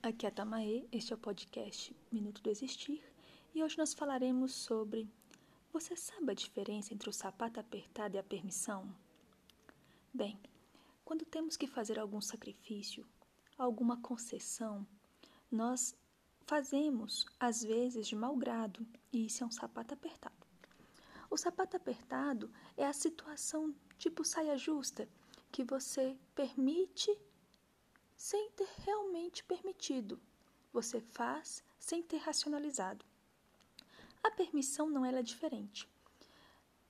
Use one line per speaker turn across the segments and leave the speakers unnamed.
Aqui é a Tamaê, este é o podcast Minuto do Existir e hoje nós falaremos sobre Você sabe a diferença entre o sapato apertado e a permissão? Bem, quando temos que fazer algum sacrifício, alguma concessão, nós fazemos às vezes de mau grado e isso é um sapato apertado. O sapato apertado é a situação tipo saia justa que você permite sem ter realmente permitido. Você faz sem ter racionalizado. A permissão não é diferente.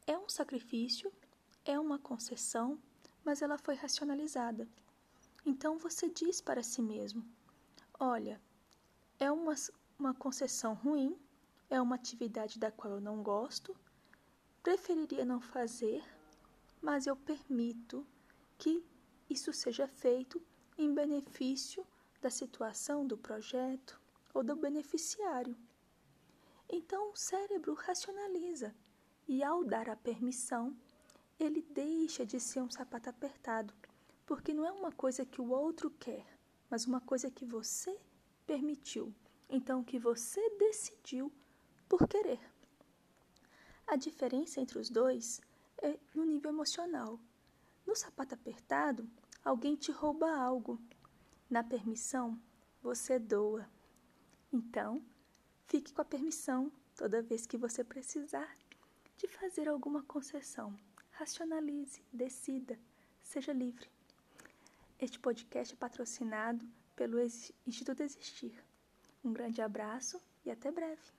É um sacrifício, é uma concessão, mas ela foi racionalizada. Então você diz para si mesmo: olha, é uma, uma concessão ruim, é uma atividade da qual eu não gosto, preferiria não fazer, mas eu permito que isso seja feito em benefício da situação do projeto ou do beneficiário. Então o cérebro racionaliza e, ao dar a permissão, ele deixa de ser um sapato apertado, porque não é uma coisa que o outro quer, mas uma coisa que você permitiu, então que você decidiu por querer. A diferença entre os dois é no nível emocional. No sapato apertado, alguém te rouba algo. Na permissão, você doa. Então, fique com a permissão toda vez que você precisar de fazer alguma concessão. Racionalize, decida, seja livre. Este podcast é patrocinado pelo Instituto Existir. Um grande abraço e até breve.